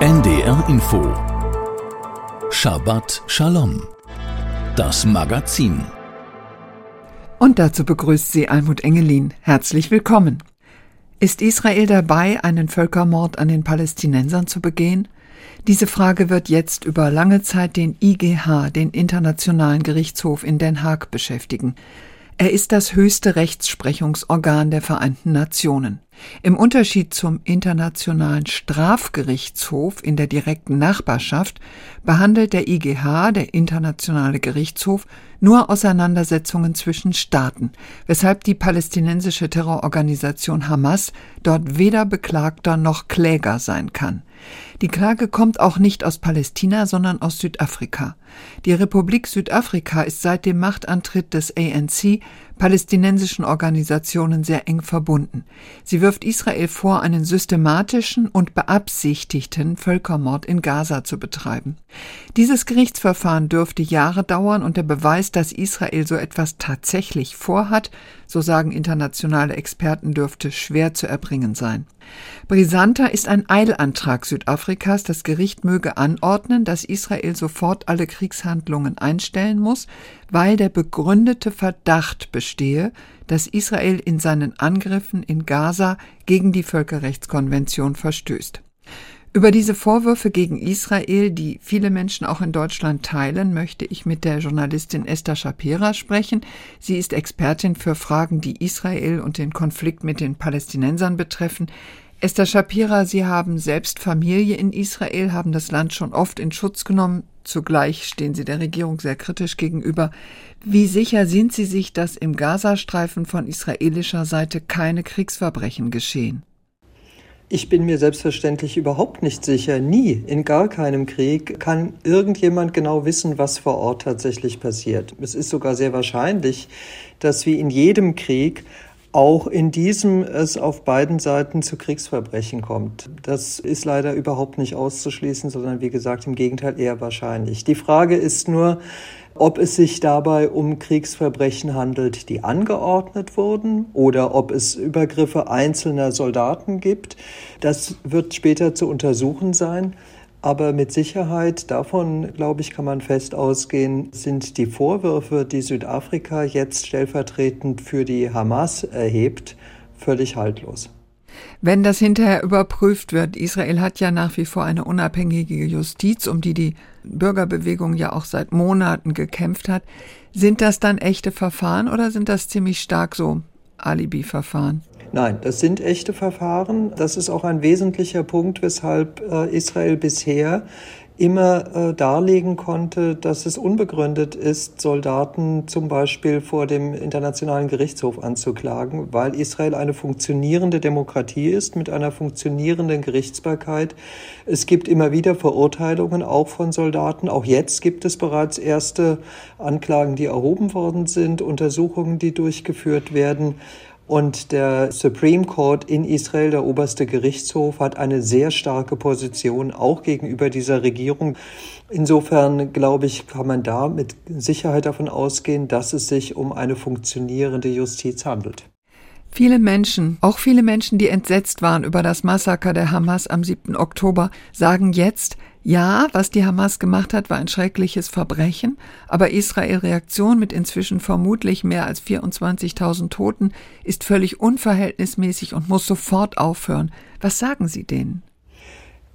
NDR Info Shabbat Shalom Das Magazin Und dazu begrüßt sie Almut Engelin. Herzlich willkommen. Ist Israel dabei, einen Völkermord an den Palästinensern zu begehen? Diese Frage wird jetzt über lange Zeit den IGH, den Internationalen Gerichtshof in Den Haag, beschäftigen. Er ist das höchste Rechtsprechungsorgan der Vereinten Nationen. Im Unterschied zum Internationalen Strafgerichtshof in der direkten Nachbarschaft behandelt der IGH, der Internationale Gerichtshof, nur Auseinandersetzungen zwischen Staaten, weshalb die palästinensische Terrororganisation Hamas dort weder Beklagter noch Kläger sein kann. Die Klage kommt auch nicht aus Palästina, sondern aus Südafrika. Die Republik Südafrika ist seit dem Machtantritt des ANC palästinensischen Organisationen sehr eng verbunden. Sie wirft Israel vor, einen systematischen und beabsichtigten Völkermord in Gaza zu betreiben. Dieses Gerichtsverfahren dürfte Jahre dauern und der Beweis, dass Israel so etwas tatsächlich vorhat, so sagen internationale Experten, dürfte schwer zu erbringen sein. Brisanter ist ein Eilantrag Südafrikas, das Gericht möge anordnen, dass Israel sofort alle Kriegshandlungen einstellen muss, weil der begründete Verdacht bestehe, dass Israel in seinen Angriffen in Gaza gegen die Völkerrechtskonvention verstößt. Über diese Vorwürfe gegen Israel, die viele Menschen auch in Deutschland teilen, möchte ich mit der Journalistin Esther Shapira sprechen. Sie ist Expertin für Fragen, die Israel und den Konflikt mit den Palästinensern betreffen. Esther Shapira, Sie haben selbst Familie in Israel, haben das Land schon oft in Schutz genommen. Zugleich stehen Sie der Regierung sehr kritisch gegenüber. Wie sicher sind Sie sich, dass im Gazastreifen von israelischer Seite keine Kriegsverbrechen geschehen? Ich bin mir selbstverständlich überhaupt nicht sicher. Nie, in gar keinem Krieg kann irgendjemand genau wissen, was vor Ort tatsächlich passiert. Es ist sogar sehr wahrscheinlich, dass wie in jedem Krieg auch in diesem es auf beiden Seiten zu Kriegsverbrechen kommt. Das ist leider überhaupt nicht auszuschließen, sondern wie gesagt im Gegenteil eher wahrscheinlich. Die Frage ist nur, ob es sich dabei um Kriegsverbrechen handelt, die angeordnet wurden oder ob es Übergriffe einzelner Soldaten gibt. Das wird später zu untersuchen sein. Aber mit Sicherheit, davon glaube ich, kann man fest ausgehen, sind die Vorwürfe, die Südafrika jetzt stellvertretend für die Hamas erhebt, völlig haltlos. Wenn das hinterher überprüft wird, Israel hat ja nach wie vor eine unabhängige Justiz, um die die Bürgerbewegung ja auch seit Monaten gekämpft hat, sind das dann echte Verfahren oder sind das ziemlich stark so Alibi-Verfahren? Nein, das sind echte Verfahren. Das ist auch ein wesentlicher Punkt, weshalb äh, Israel bisher immer äh, darlegen konnte, dass es unbegründet ist, Soldaten zum Beispiel vor dem Internationalen Gerichtshof anzuklagen, weil Israel eine funktionierende Demokratie ist mit einer funktionierenden Gerichtsbarkeit. Es gibt immer wieder Verurteilungen auch von Soldaten. Auch jetzt gibt es bereits erste Anklagen, die erhoben worden sind, Untersuchungen, die durchgeführt werden. Und der Supreme Court in Israel, der oberste Gerichtshof, hat eine sehr starke Position auch gegenüber dieser Regierung. Insofern, glaube ich, kann man da mit Sicherheit davon ausgehen, dass es sich um eine funktionierende Justiz handelt. Viele Menschen, auch viele Menschen, die entsetzt waren über das Massaker der Hamas am 7. Oktober, sagen jetzt, ja, was die Hamas gemacht hat, war ein schreckliches Verbrechen, aber Israel Reaktion mit inzwischen vermutlich mehr als 24.000 Toten ist völlig unverhältnismäßig und muss sofort aufhören. Was sagen Sie denen?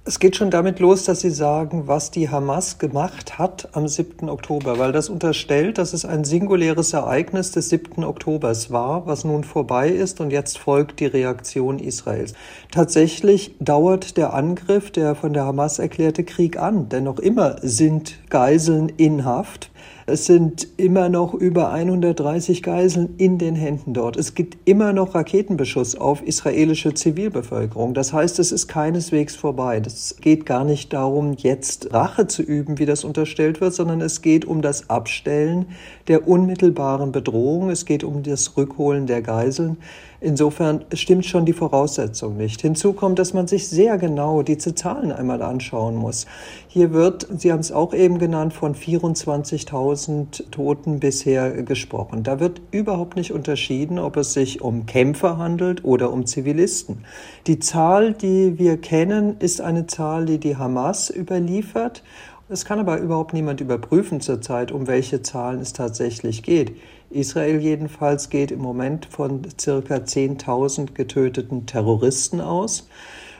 Es geht schon damit los, dass Sie sagen, was die Hamas gemacht hat am 7. Oktober, weil das unterstellt, dass es ein singuläres Ereignis des 7. Oktobers war, was nun vorbei ist und jetzt folgt die Reaktion Israels. Tatsächlich dauert der Angriff, der von der Hamas erklärte Krieg an, denn noch immer sind Geiseln in Haft. Es sind immer noch über 130 Geiseln in den Händen dort. Es gibt immer noch Raketenbeschuss auf israelische Zivilbevölkerung. Das heißt, es ist keineswegs vorbei. Es geht gar nicht darum, jetzt Rache zu üben, wie das unterstellt wird, sondern es geht um das Abstellen der unmittelbaren Bedrohung. Es geht um das Rückholen der Geiseln. Insofern stimmt schon die Voraussetzung nicht. Hinzu kommt, dass man sich sehr genau diese Zahlen einmal anschauen muss. Hier wird, Sie haben es auch eben genannt, von 24.000 Toten bisher gesprochen. Da wird überhaupt nicht unterschieden, ob es sich um Kämpfer handelt oder um Zivilisten. Die Zahl, die wir kennen, ist eine Zahl, die die Hamas überliefert. Es kann aber überhaupt niemand überprüfen zurzeit, um welche Zahlen es tatsächlich geht. Israel jedenfalls geht im Moment von circa 10.000 getöteten Terroristen aus.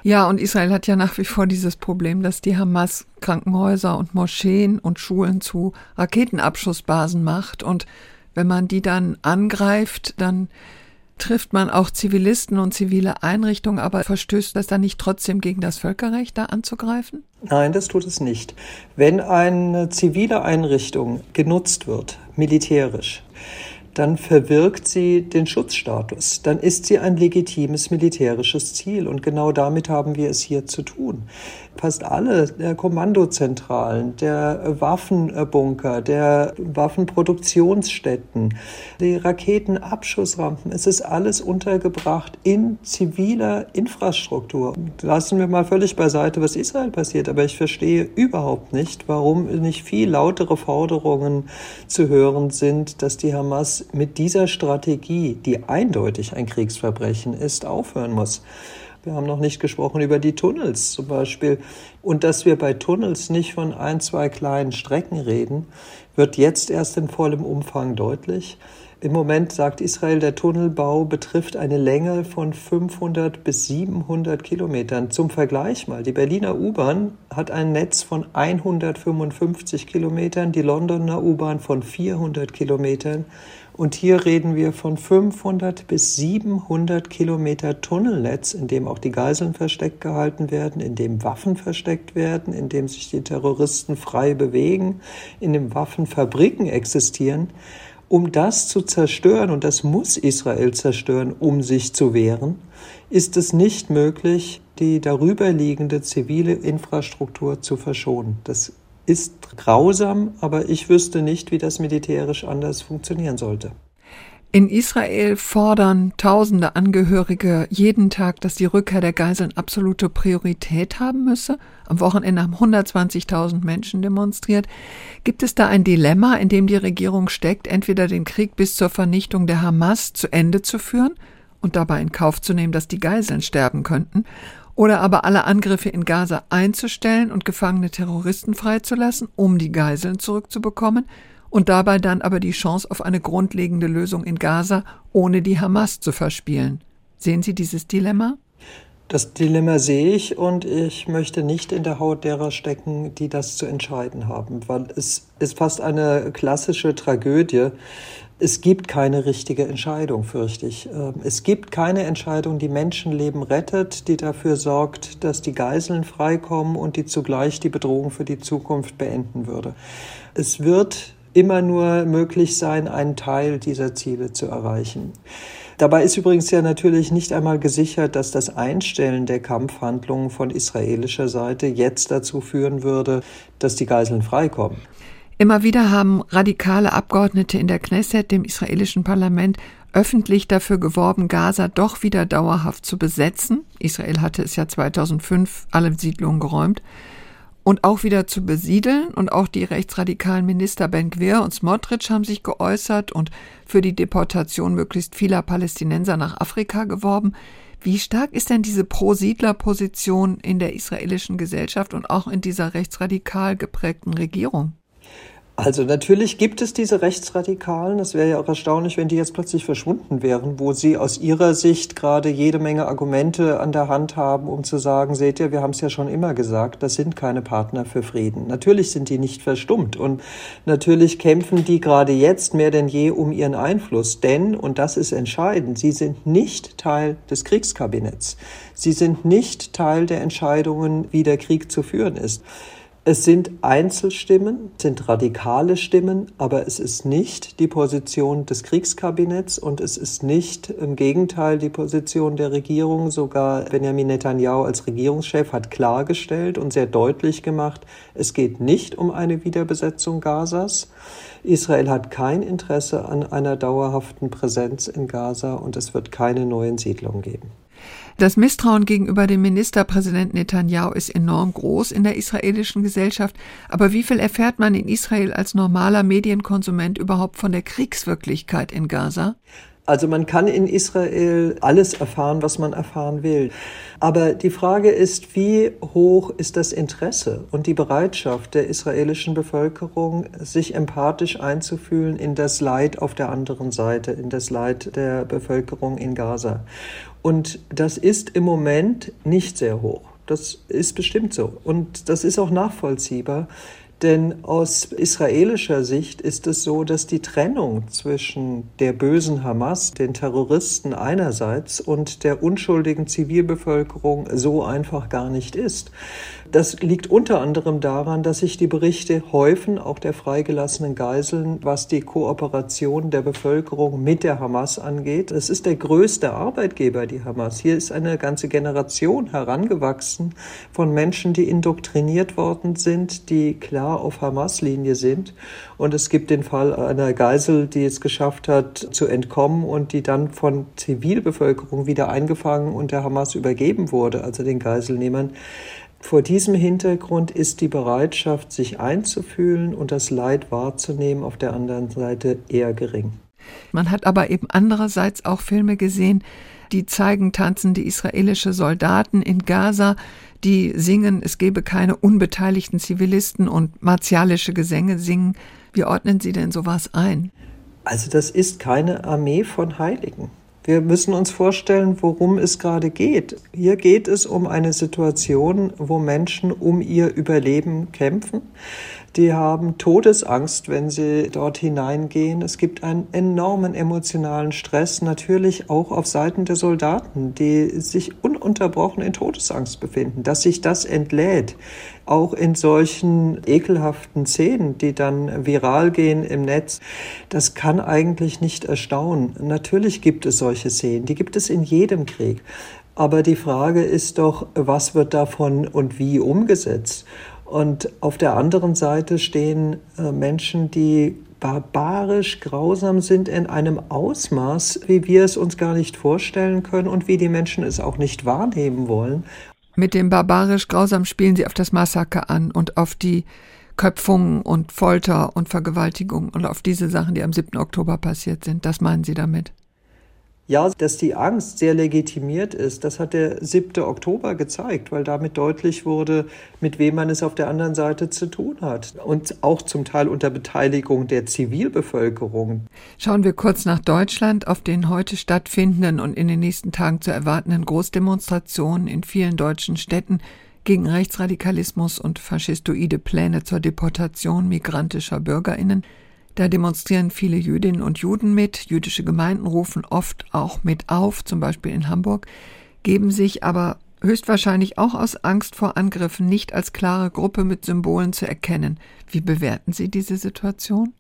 Ja, und Israel hat ja nach wie vor dieses Problem, dass die Hamas Krankenhäuser und Moscheen und Schulen zu Raketenabschussbasen macht. Und wenn man die dann angreift, dann trifft man auch Zivilisten und zivile Einrichtungen, aber verstößt das dann nicht trotzdem gegen das Völkerrecht, da anzugreifen? Nein, das tut es nicht. Wenn eine zivile Einrichtung genutzt wird, militärisch, dann verwirkt sie den Schutzstatus. Dann ist sie ein legitimes militärisches Ziel. Und genau damit haben wir es hier zu tun. Fast alle der Kommandozentralen, der Waffenbunker, der Waffenproduktionsstätten, die Raketenabschussrampen, es ist alles untergebracht in ziviler Infrastruktur. Lassen wir mal völlig beiseite, was Israel passiert, aber ich verstehe überhaupt nicht, warum nicht viel lautere Forderungen zu hören sind, dass die Hamas mit dieser Strategie, die eindeutig ein Kriegsverbrechen ist, aufhören muss. Wir haben noch nicht gesprochen über die Tunnels zum Beispiel. Und dass wir bei Tunnels nicht von ein, zwei kleinen Strecken reden, wird jetzt erst in vollem Umfang deutlich. Im Moment sagt Israel, der Tunnelbau betrifft eine Länge von 500 bis 700 Kilometern. Zum Vergleich mal, die Berliner U-Bahn hat ein Netz von 155 Kilometern, die Londoner U-Bahn von 400 Kilometern und hier reden wir von 500 bis 700 Kilometer Tunnelnetz, in dem auch die Geiseln versteckt gehalten werden, in dem Waffen versteckt werden, in dem sich die Terroristen frei bewegen, in dem Waffenfabriken existieren. Um das zu zerstören, und das muss Israel zerstören, um sich zu wehren, ist es nicht möglich, die darüberliegende zivile Infrastruktur zu verschonen. Das ist grausam, aber ich wüsste nicht, wie das militärisch anders funktionieren sollte. In Israel fordern tausende Angehörige jeden Tag, dass die Rückkehr der Geiseln absolute Priorität haben müsse. Am Wochenende haben 120.000 Menschen demonstriert. Gibt es da ein Dilemma, in dem die Regierung steckt, entweder den Krieg bis zur Vernichtung der Hamas zu Ende zu führen und dabei in Kauf zu nehmen, dass die Geiseln sterben könnten, oder aber alle Angriffe in Gaza einzustellen und gefangene Terroristen freizulassen, um die Geiseln zurückzubekommen und dabei dann aber die Chance auf eine grundlegende Lösung in Gaza ohne die Hamas zu verspielen. Sehen Sie dieses Dilemma? Das Dilemma sehe ich und ich möchte nicht in der Haut derer stecken, die das zu entscheiden haben, weil es ist fast eine klassische Tragödie, es gibt keine richtige Entscheidung, fürchte ich. Ähm, es gibt keine Entscheidung, die Menschenleben rettet, die dafür sorgt, dass die Geiseln freikommen und die zugleich die Bedrohung für die Zukunft beenden würde. Es wird immer nur möglich sein, einen Teil dieser Ziele zu erreichen. Dabei ist übrigens ja natürlich nicht einmal gesichert, dass das Einstellen der Kampfhandlungen von israelischer Seite jetzt dazu führen würde, dass die Geiseln freikommen. Immer wieder haben radikale Abgeordnete in der Knesset, dem israelischen Parlament, öffentlich dafür geworben, Gaza doch wieder dauerhaft zu besetzen. Israel hatte es ja 2005 alle Siedlungen geräumt. Und auch wieder zu besiedeln. Und auch die rechtsradikalen Minister Ben Gvir und Smotrich haben sich geäußert und für die Deportation möglichst vieler Palästinenser nach Afrika geworben. Wie stark ist denn diese Pro-Siedler-Position in der israelischen Gesellschaft und auch in dieser rechtsradikal geprägten Regierung? Also natürlich gibt es diese Rechtsradikalen. Es wäre ja auch erstaunlich, wenn die jetzt plötzlich verschwunden wären, wo sie aus ihrer Sicht gerade jede Menge Argumente an der Hand haben, um zu sagen, seht ihr, wir haben es ja schon immer gesagt, das sind keine Partner für Frieden. Natürlich sind die nicht verstummt und natürlich kämpfen die gerade jetzt mehr denn je um ihren Einfluss. Denn, und das ist entscheidend, sie sind nicht Teil des Kriegskabinetts. Sie sind nicht Teil der Entscheidungen, wie der Krieg zu führen ist. Es sind Einzelstimmen, sind radikale Stimmen, aber es ist nicht die Position des Kriegskabinetts und es ist nicht im Gegenteil die Position der Regierung. Sogar Benjamin Netanyahu als Regierungschef hat klargestellt und sehr deutlich gemacht, es geht nicht um eine Wiederbesetzung Gazas. Israel hat kein Interesse an einer dauerhaften Präsenz in Gaza und es wird keine neuen Siedlungen geben. Das Misstrauen gegenüber dem Ministerpräsident Netanyahu ist enorm groß in der israelischen Gesellschaft. Aber wie viel erfährt man in Israel als normaler Medienkonsument überhaupt von der Kriegswirklichkeit in Gaza? Also man kann in Israel alles erfahren, was man erfahren will. Aber die Frage ist, wie hoch ist das Interesse und die Bereitschaft der israelischen Bevölkerung, sich empathisch einzufühlen in das Leid auf der anderen Seite, in das Leid der Bevölkerung in Gaza. Und das ist im Moment nicht sehr hoch. Das ist bestimmt so. Und das ist auch nachvollziehbar. Denn aus israelischer Sicht ist es so, dass die Trennung zwischen der bösen Hamas, den Terroristen einerseits und der unschuldigen Zivilbevölkerung so einfach gar nicht ist. Das liegt unter anderem daran, dass sich die Berichte häufen, auch der freigelassenen Geiseln, was die Kooperation der Bevölkerung mit der Hamas angeht. Es ist der größte Arbeitgeber, die Hamas. Hier ist eine ganze Generation herangewachsen von Menschen, die indoktriniert worden sind, die klar auf Hamas-Linie sind. Und es gibt den Fall einer Geisel, die es geschafft hat, zu entkommen und die dann von Zivilbevölkerung wieder eingefangen und der Hamas übergeben wurde, also den Geiselnehmern. Vor diesem Hintergrund ist die Bereitschaft, sich einzufühlen und das Leid wahrzunehmen, auf der anderen Seite eher gering. Man hat aber eben andererseits auch Filme gesehen, die zeigen tanzende israelische Soldaten in Gaza, die singen, es gebe keine unbeteiligten Zivilisten und martialische Gesänge singen. Wie ordnen Sie denn sowas ein? Also das ist keine Armee von Heiligen. Wir müssen uns vorstellen, worum es gerade geht. Hier geht es um eine Situation, wo Menschen um ihr Überleben kämpfen die haben Todesangst, wenn sie dort hineingehen. Es gibt einen enormen emotionalen Stress, natürlich auch auf Seiten der Soldaten, die sich ununterbrochen in Todesangst befinden. Dass sich das entlädt, auch in solchen ekelhaften Szenen, die dann viral gehen im Netz, das kann eigentlich nicht erstaunen. Natürlich gibt es solche Szenen, die gibt es in jedem Krieg. Aber die Frage ist doch, was wird davon und wie umgesetzt? Und auf der anderen Seite stehen äh, Menschen, die barbarisch grausam sind in einem Ausmaß, wie wir es uns gar nicht vorstellen können und wie die Menschen es auch nicht wahrnehmen wollen. Mit dem barbarisch grausam spielen sie auf das Massaker an und auf die Köpfungen und Folter und Vergewaltigung und auf diese Sachen, die am 7. Oktober passiert sind. Das meinen Sie damit? Ja, dass die Angst sehr legitimiert ist, das hat der 7. Oktober gezeigt, weil damit deutlich wurde, mit wem man es auf der anderen Seite zu tun hat. Und auch zum Teil unter Beteiligung der Zivilbevölkerung. Schauen wir kurz nach Deutschland auf den heute stattfindenden und in den nächsten Tagen zu erwartenden Großdemonstrationen in vielen deutschen Städten gegen Rechtsradikalismus und faschistoide Pläne zur Deportation migrantischer Bürgerinnen. Da demonstrieren viele Jüdinnen und Juden mit, jüdische Gemeinden rufen oft auch mit auf, zum Beispiel in Hamburg, geben sich aber höchstwahrscheinlich auch aus Angst vor Angriffen nicht als klare Gruppe mit Symbolen zu erkennen. Wie bewerten Sie diese Situation?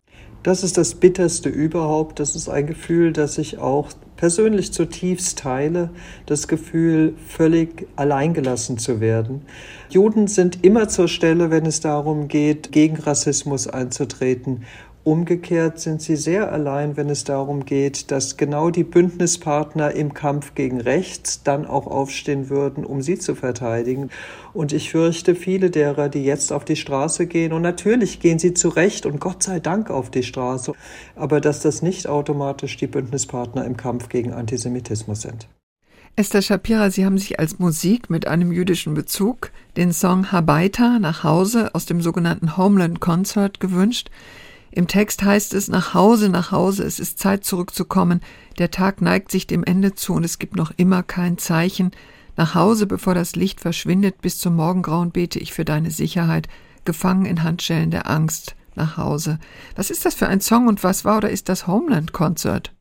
Das ist das Bitterste überhaupt. Das ist ein Gefühl, das ich auch persönlich zutiefst teile. Das Gefühl, völlig alleingelassen zu werden. Juden sind immer zur Stelle, wenn es darum geht, gegen Rassismus einzutreten. Umgekehrt sind sie sehr allein, wenn es darum geht, dass genau die Bündnispartner im Kampf gegen rechts dann auch aufstehen würden, um sie zu verteidigen. Und ich fürchte, viele derer, die jetzt auf die Straße gehen, und natürlich gehen sie zu Recht und Gott sei Dank auf die Straße, aber dass das nicht automatisch die Bündnispartner im Kampf gegen Antisemitismus sind. Esther Shapira, Sie haben sich als Musik mit einem jüdischen Bezug den Song Habaita nach Hause aus dem sogenannten Homeland Concert gewünscht. Im Text heißt es nach Hause, nach Hause, es ist Zeit zurückzukommen, der Tag neigt sich dem Ende zu und es gibt noch immer kein Zeichen. Nach Hause, bevor das Licht verschwindet, bis zum Morgengrauen bete ich für deine Sicherheit, gefangen in Handschellen der Angst, nach Hause. Was ist das für ein Song und was war oder ist das Homeland Concert?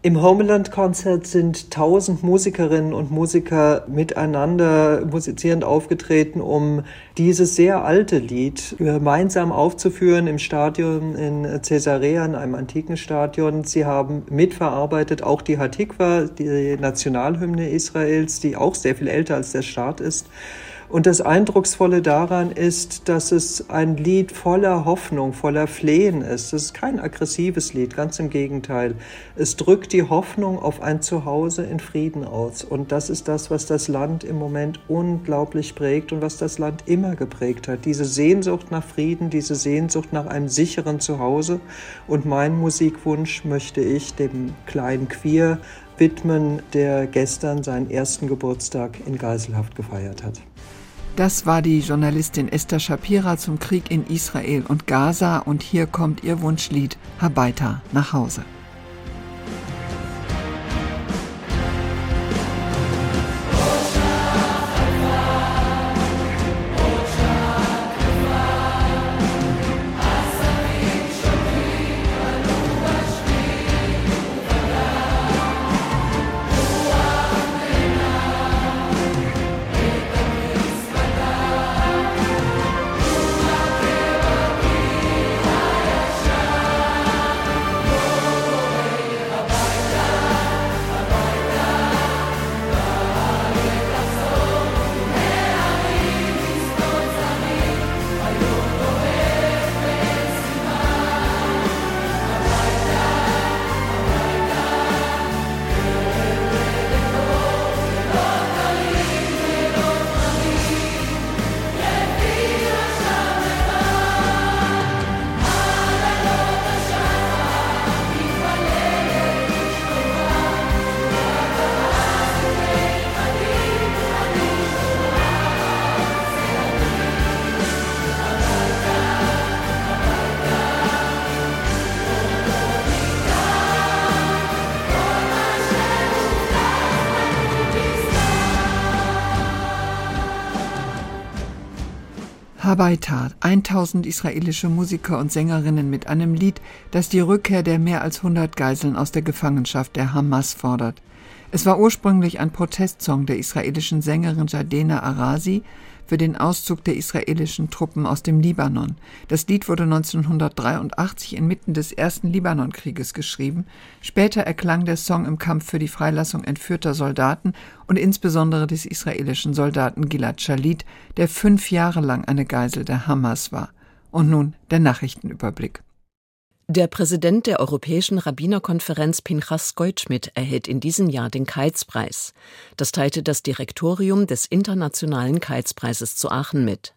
Im Homeland-Konzert sind tausend Musikerinnen und Musiker miteinander musizierend aufgetreten, um dieses sehr alte Lied gemeinsam aufzuführen im Stadion in Caesarea, in einem antiken Stadion. Sie haben mitverarbeitet auch die Hatikwa, die Nationalhymne Israels, die auch sehr viel älter als der Staat ist. Und das Eindrucksvolle daran ist, dass es ein Lied voller Hoffnung, voller Flehen ist. Es ist kein aggressives Lied, ganz im Gegenteil. Es drückt die Hoffnung auf ein Zuhause in Frieden aus. Und das ist das, was das Land im Moment unglaublich prägt und was das Land immer geprägt hat. Diese Sehnsucht nach Frieden, diese Sehnsucht nach einem sicheren Zuhause. Und mein Musikwunsch möchte ich dem kleinen Queer widmen, der gestern seinen ersten Geburtstag in Geiselhaft gefeiert hat. Das war die Journalistin Esther Shapira zum Krieg in Israel und Gaza und hier kommt ihr Wunschlied Habaita nach Hause. Habaitat, 1000 israelische Musiker und Sängerinnen mit einem Lied, das die Rückkehr der mehr als 100 Geiseln aus der Gefangenschaft der Hamas fordert. Es war ursprünglich ein Protestsong der israelischen Sängerin Jadena Arasi, für den Auszug der israelischen Truppen aus dem Libanon. Das Lied wurde 1983 inmitten des ersten Libanonkrieges geschrieben. Später erklang der Song im Kampf für die Freilassung entführter Soldaten und insbesondere des israelischen Soldaten Gilad Shalit, der fünf Jahre lang eine Geisel der Hamas war. Und nun der Nachrichtenüberblick. Der Präsident der Europäischen Rabbinerkonferenz Pinchas Goldschmidt erhält in diesem Jahr den Keizpreis. Das teilte das Direktorium des Internationalen Keizpreises zu Aachen mit.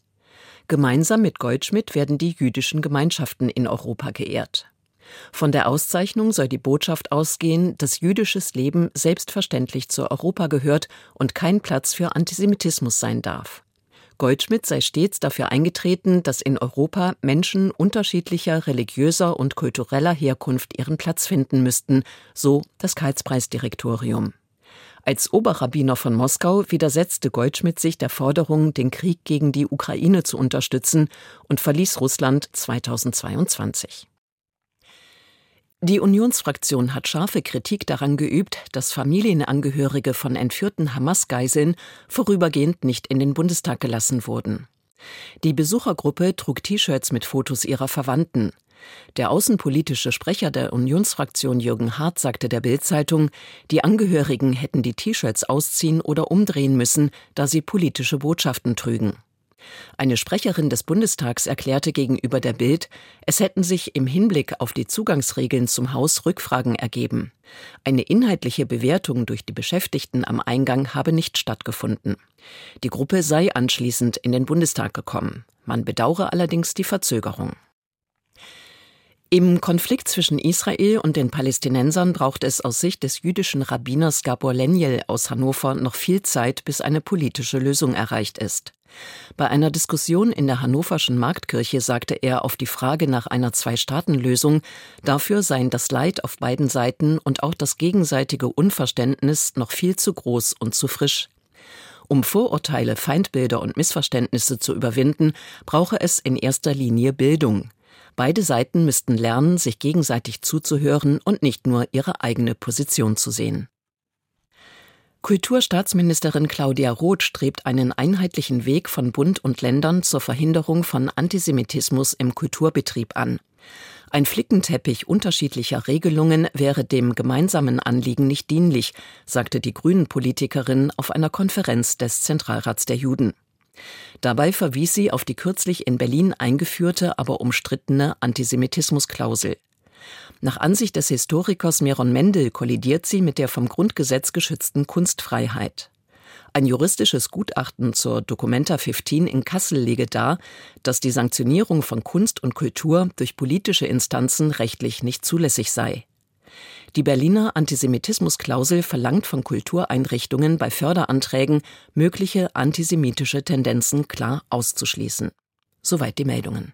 Gemeinsam mit Goldschmidt werden die jüdischen Gemeinschaften in Europa geehrt. Von der Auszeichnung soll die Botschaft ausgehen, dass jüdisches Leben selbstverständlich zu Europa gehört und kein Platz für Antisemitismus sein darf. Goldschmidt sei stets dafür eingetreten, dass in Europa Menschen unterschiedlicher religiöser und kultureller Herkunft ihren Platz finden müssten, so das Karlspreisdirektorium. Als Oberrabbiner von Moskau widersetzte Goldschmidt sich der Forderung, den Krieg gegen die Ukraine zu unterstützen und verließ Russland 2022. Die Unionsfraktion hat scharfe Kritik daran geübt, dass Familienangehörige von entführten Hamas-Geiseln vorübergehend nicht in den Bundestag gelassen wurden. Die Besuchergruppe trug T-Shirts mit Fotos ihrer Verwandten. Der außenpolitische Sprecher der Unionsfraktion Jürgen Hart sagte der Bild-Zeitung, die Angehörigen hätten die T-Shirts ausziehen oder umdrehen müssen, da sie politische Botschaften trügen. Eine Sprecherin des Bundestags erklärte gegenüber der Bild, es hätten sich im Hinblick auf die Zugangsregeln zum Haus Rückfragen ergeben. Eine inhaltliche Bewertung durch die Beschäftigten am Eingang habe nicht stattgefunden. Die Gruppe sei anschließend in den Bundestag gekommen. Man bedauere allerdings die Verzögerung. Im Konflikt zwischen Israel und den Palästinensern braucht es aus Sicht des jüdischen Rabbiners Gabor Lenjel aus Hannover noch viel Zeit, bis eine politische Lösung erreicht ist. Bei einer Diskussion in der hannoverschen Marktkirche sagte er auf die Frage nach einer Zwei-Staaten-Lösung, dafür seien das Leid auf beiden Seiten und auch das gegenseitige Unverständnis noch viel zu groß und zu frisch. Um Vorurteile, Feindbilder und Missverständnisse zu überwinden, brauche es in erster Linie Bildung. Beide Seiten müssten lernen, sich gegenseitig zuzuhören und nicht nur ihre eigene Position zu sehen. Kulturstaatsministerin Claudia Roth strebt einen einheitlichen Weg von Bund und Ländern zur Verhinderung von Antisemitismus im Kulturbetrieb an. Ein Flickenteppich unterschiedlicher Regelungen wäre dem gemeinsamen Anliegen nicht dienlich, sagte die Grünen-Politikerin auf einer Konferenz des Zentralrats der Juden. Dabei verwies sie auf die kürzlich in Berlin eingeführte, aber umstrittene Antisemitismusklausel. Nach Ansicht des Historikers Meron Mendel kollidiert sie mit der vom Grundgesetz geschützten Kunstfreiheit. Ein juristisches Gutachten zur Documenta 15 in Kassel lege dar, dass die Sanktionierung von Kunst und Kultur durch politische Instanzen rechtlich nicht zulässig sei. Die Berliner Antisemitismusklausel verlangt von Kultureinrichtungen bei Förderanträgen, mögliche antisemitische Tendenzen klar auszuschließen. Soweit die Meldungen.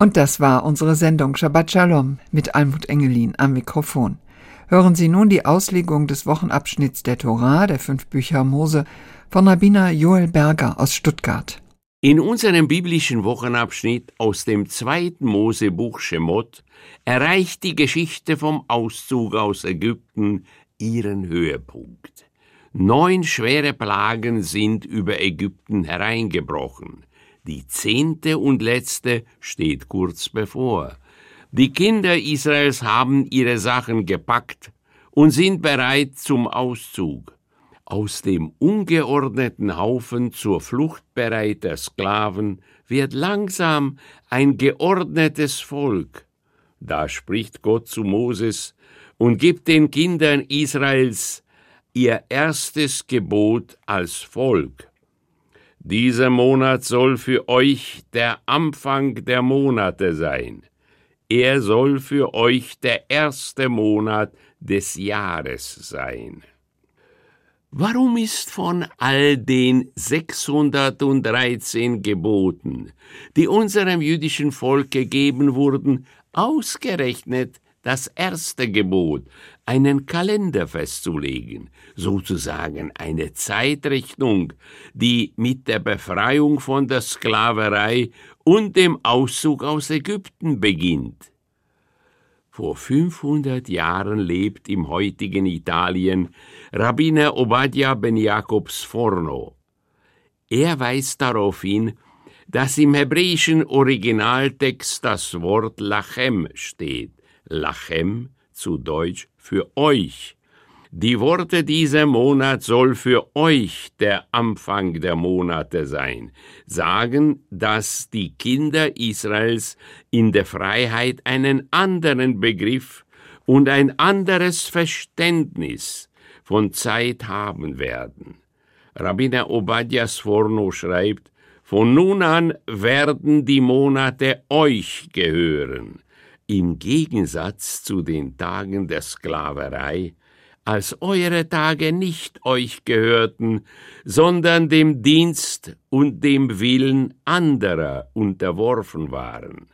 Und das war unsere Sendung Shabbat Shalom mit Almut Engelin am Mikrofon. Hören Sie nun die Auslegung des Wochenabschnitts der Torah, der fünf Bücher Mose, von Rabbiner Joel Berger aus Stuttgart. In unserem biblischen Wochenabschnitt aus dem zweiten Mosebuch Shemot erreicht die Geschichte vom Auszug aus Ägypten ihren Höhepunkt. Neun schwere Plagen sind über Ägypten hereingebrochen. Die zehnte und letzte steht kurz bevor. Die Kinder Israels haben ihre Sachen gepackt und sind bereit zum Auszug. Aus dem ungeordneten Haufen zur Flucht bereiter Sklaven wird langsam ein geordnetes Volk. Da spricht Gott zu Moses und gibt den Kindern Israels ihr erstes Gebot als Volk. Dieser Monat soll für euch der Anfang der Monate sein. Er soll für euch der erste Monat des Jahres sein. Warum ist von all den 613 Geboten, die unserem jüdischen Volk gegeben wurden, ausgerechnet das erste Gebot, einen Kalender festzulegen, sozusagen eine Zeitrichtung, die mit der Befreiung von der Sklaverei und dem Auszug aus Ägypten beginnt. Vor 500 Jahren lebt im heutigen Italien Rabbiner Obadiah ben Jakobs Forno. Er weist darauf hin, dass im hebräischen Originaltext das Wort Lachem steht. Lachem zu Deutsch für euch. Die Worte dieser Monat soll für euch der Anfang der Monate sein, sagen, dass die Kinder Israels in der Freiheit einen anderen Begriff und ein anderes Verständnis von Zeit haben werden. Rabbiner Obadiah Sforno schreibt, von nun an werden die Monate euch gehören, im Gegensatz zu den Tagen der Sklaverei, als eure Tage nicht euch gehörten, sondern dem Dienst und dem Willen anderer unterworfen waren.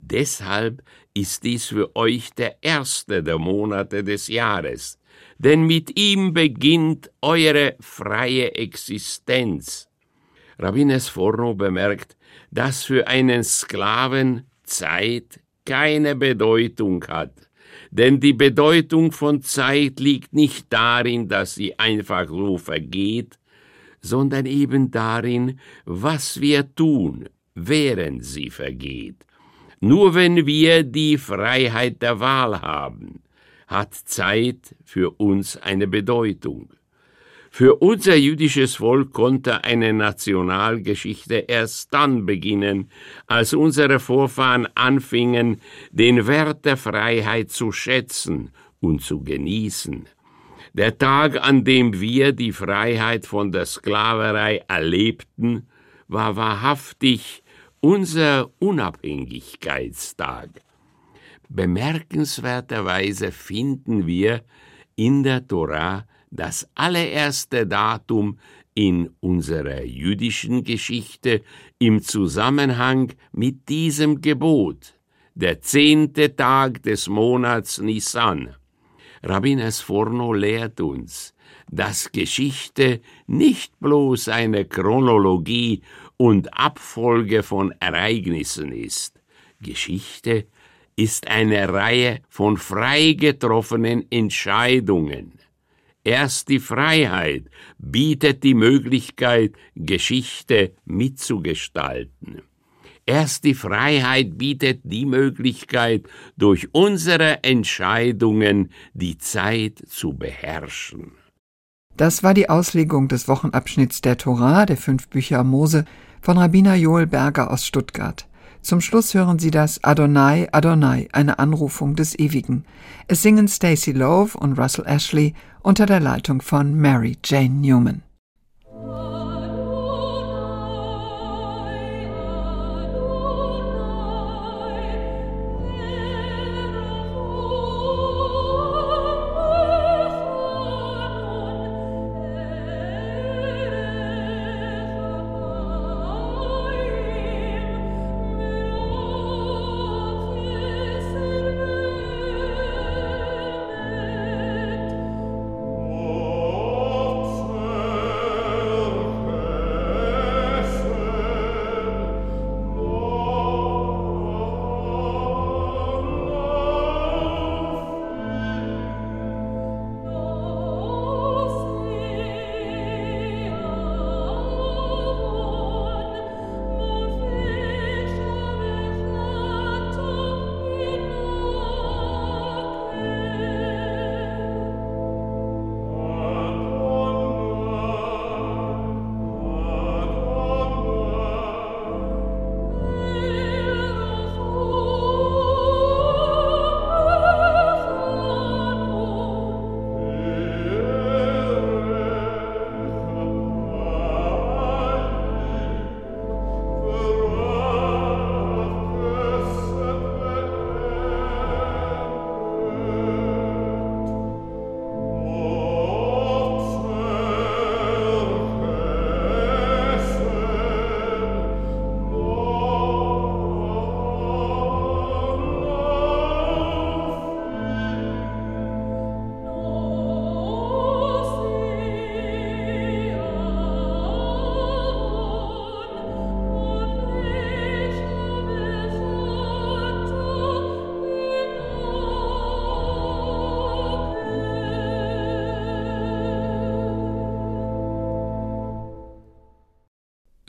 Deshalb ist dies für euch der erste der Monate des Jahres, denn mit ihm beginnt eure freie Existenz. Rabbines Forno bemerkt, dass für einen Sklaven Zeit keine Bedeutung hat, denn die Bedeutung von Zeit liegt nicht darin, dass sie einfach so vergeht, sondern eben darin, was wir tun, während sie vergeht. Nur wenn wir die Freiheit der Wahl haben, hat Zeit für uns eine Bedeutung. Für unser jüdisches Volk konnte eine Nationalgeschichte erst dann beginnen, als unsere Vorfahren anfingen, den Wert der Freiheit zu schätzen und zu genießen. Der Tag, an dem wir die Freiheit von der Sklaverei erlebten, war wahrhaftig unser Unabhängigkeitstag. Bemerkenswerterweise finden wir in der Torah das allererste Datum in unserer jüdischen Geschichte im Zusammenhang mit diesem Gebot, der zehnte Tag des Monats Nisan. Rabbiner Sforno lehrt uns, dass Geschichte nicht bloß eine Chronologie und Abfolge von Ereignissen ist. Geschichte ist eine Reihe von frei getroffenen Entscheidungen. Erst die Freiheit bietet die Möglichkeit, Geschichte mitzugestalten. Erst die Freiheit bietet die Möglichkeit, durch unsere Entscheidungen die Zeit zu beherrschen. Das war die Auslegung des Wochenabschnitts der Torah, der fünf Bücher Mose, von Rabbiner Joel Berger aus Stuttgart. Zum Schluss hören Sie das Adonai, Adonai, eine Anrufung des Ewigen. Es singen Stacey Love und Russell Ashley unter der Leitung von Mary Jane Newman.